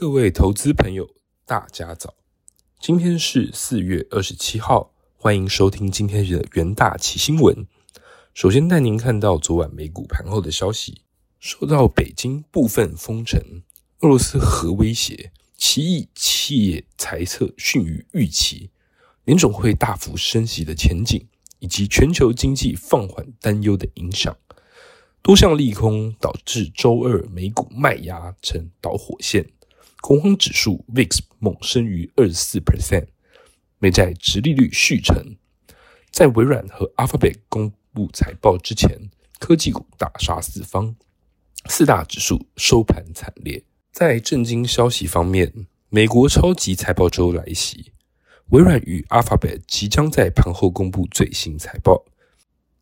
各位投资朋友，大家早！今天是四月二十七号，欢迎收听今天的元大奇新闻。首先带您看到昨晚美股盘后的消息，受到北京部分封城、俄罗斯核威胁、奇异企业财测逊于预期、联总会大幅升息的前景，以及全球经济放缓担忧的影响。多项利空导致周二美股卖压成导火线，恐慌指数 VIX 猛升逾二十四 percent，美债直利率续成。在微软和 Alphabet 公布财报之前，科技股大杀四方，四大指数收盘惨烈。在震惊消息方面，美国超级财报周来袭，微软与 Alphabet 即将在盘后公布最新财报。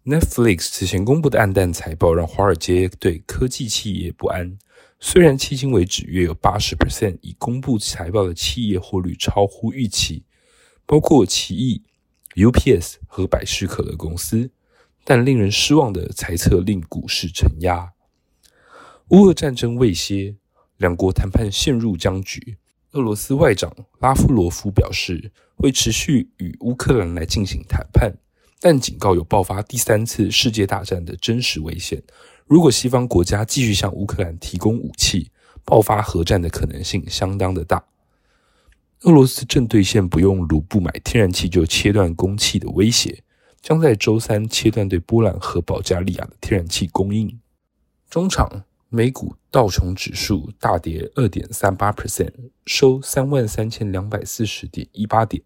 Netflix 此前公布的暗淡财报让华尔街对科技企业不安。虽然迄今为止约有八十 percent 已公布财报的企业获利超乎预期，包括奇异、UPS 和百事可乐公司，但令人失望的猜测令股市承压。乌俄战争未歇，两国谈判陷入僵局。俄罗斯外长拉夫罗夫表示，会持续与乌克兰来进行谈判。但警告有爆发第三次世界大战的真实危险。如果西方国家继续向乌克兰提供武器，爆发核战的可能性相当的大。俄罗斯正兑现不用卢布买天然气就切断供气的威胁，将在周三切断对波兰和保加利亚的天然气供应。中场，美股道琼指数大跌二点三八 percent，收三万三千两百四十点一八点。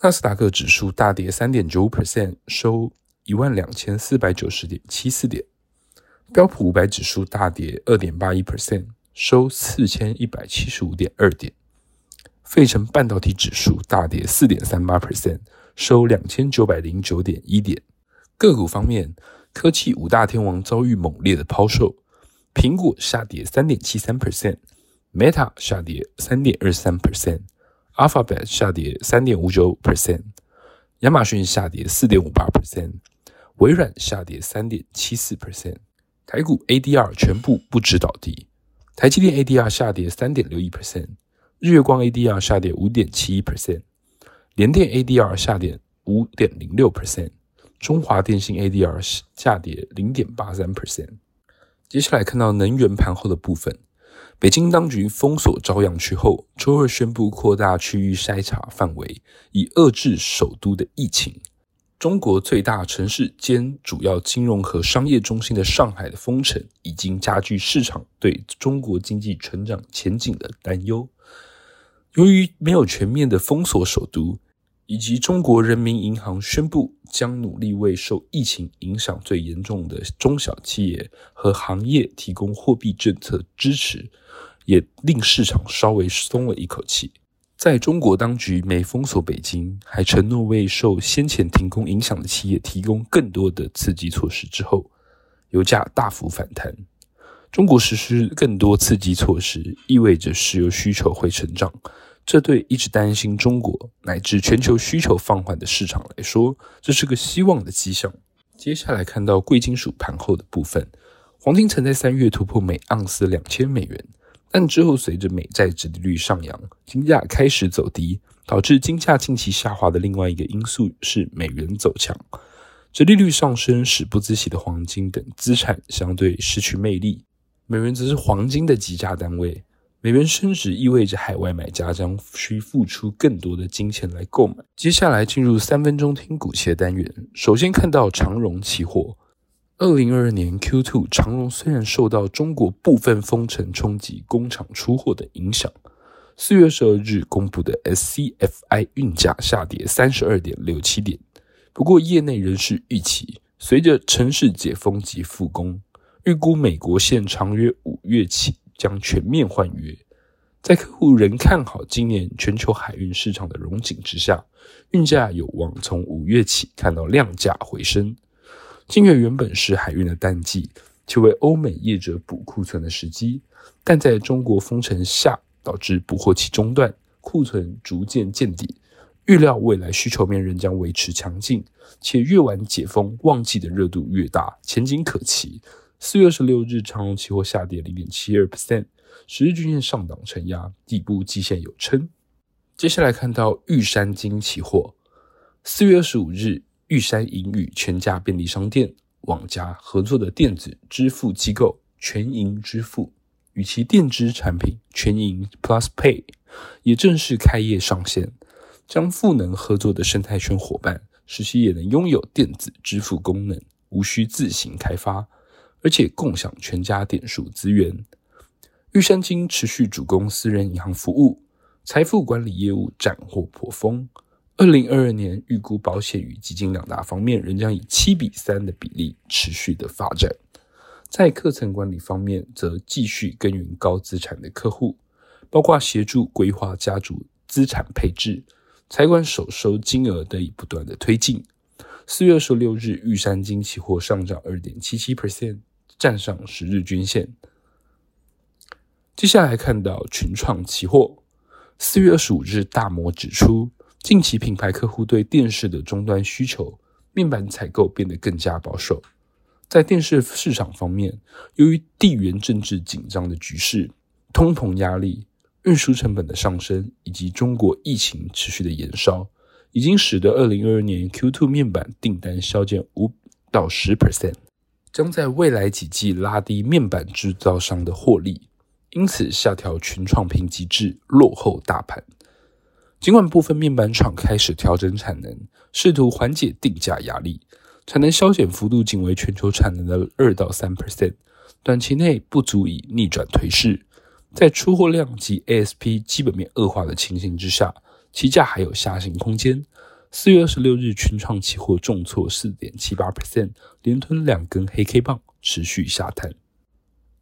纳斯达克指数大跌三点九五 percent，收一万两千四百九十点七四点。标普五百指数大跌二点八一 percent，收四千一百七十五点二点。费城半导体指数大跌四点三八 percent，收两千九百零九点一点。个股方面，科技五大天王遭遇猛烈的抛售，苹果下跌三点七三 percent，Meta 下跌三点二三 percent。Alphabet 下跌三点五九 percent，亚马逊下跌四点五八 percent，微软下跌三点七四 percent。台股 ADR 全部不止倒地，台积电 ADR 下跌三点六一 percent，日月光 ADR 下跌五点七一 percent，联电 ADR 下跌五点零六 percent，中华电信 ADR 下跌零点八三 percent。接下来看到能源盘后的部分。北京当局封锁朝阳区后，周二宣布扩大区域筛查范围，以遏制首都的疫情。中国最大城市兼主要金融和商业中心的上海的封城，已经加剧市场对中国经济成长前景的担忧。由于没有全面的封锁首都。以及中国人民银行宣布将努力为受疫情影响最严重的中小企业和行业提供货币政策支持，也令市场稍微松了一口气。在中国当局没封锁北京，还承诺为受先前停工影响的企业提供更多的刺激措施之后，油价大幅反弹。中国实施更多刺激措施，意味着石油需求会成长。这对一直担心中国乃至全球需求放缓的市场来说，这是个希望的迹象。接下来看到贵金属盘后的部分，黄金曾在三月突破每盎司两千美元，但之后随着美债殖利率上扬，金价开始走低，导致金价近期下滑的另外一个因素是美元走强，殖利率上升使不孳息的黄金等资产相对失去魅力，美元则是黄金的计价单位。美元升值意味着海外买家将需付出更多的金钱来购买。接下来进入三分钟听股期的单元。首先看到长荣期货，二零二二年 Q two，长荣虽然受到中国部分封城冲击，工厂出货的影响，四月十二日公布的 SCFI 运价下跌三十二点六七点。不过，业内人士预期，随着城市解封及复工，预估美国线长约五月起。将全面换约，在客户仍看好今年全球海运市场的荣景之下，运价有望从五月起看到量价回升。今月原本是海运的淡季，且为欧美业者补库存的时机，但在中国封城下，导致补货期中断，库存逐渐见底。预料未来需求面仍将维持强劲，且越晚解封，旺季的热度越大，前景可期。四月二十六日，长荣期货下跌零点七二 percent，十日均线上档承压，底部季线有撑。接下来看到玉山金期货，四月二十五日，玉山银与全家便利商店、网家合作的电子支付机构全银支付，与其电支产品全银 Plus Pay 也正式开业上线，将赋能合作的生态圈伙伴，使其也能拥有电子支付功能，无需自行开发，而且共享全家点数资源。玉山金持续主攻私人银行服务。财富管理业务斩获颇丰。二零二二年预估保险与基金两大方面仍将以七比三的比例持续的发展。在课程管理方面，则继续耕耘高资产的客户，包括协助规划家族资产配置、财管首收金额得以不断的推进。四月二十六日，玉山金期货上涨二点七七 percent，站上十日均线。接下来看到群创期货。四月二十五日，大摩指出，近期品牌客户对电视的终端需求面板采购变得更加保守。在电视市场方面，由于地缘政治紧张的局势、通膨压力、运输成本的上升，以及中国疫情持续的延烧，已经使得二零二二年 Q2 面板订单削减五到十 percent，将在未来几季拉低面板制造商的获利。因此，下调群创评级至落后大盘。尽管部分面板厂开始调整产能，试图缓解定价压力，产能削减幅度仅为全球产能的二到三 percent，短期内不足以逆转颓势。在出货量及 ASP 基本面恶化的情形之下，期价还有下行空间。四月二十六日，群创期货重挫四点七八 percent，连吞两根黑 K 棒，持续下探。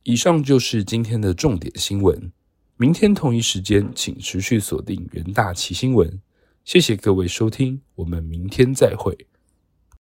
以上就是今天的重点新闻。明天同一时间，请持续锁定元大旗新闻。谢谢各位收听，我们明天再会。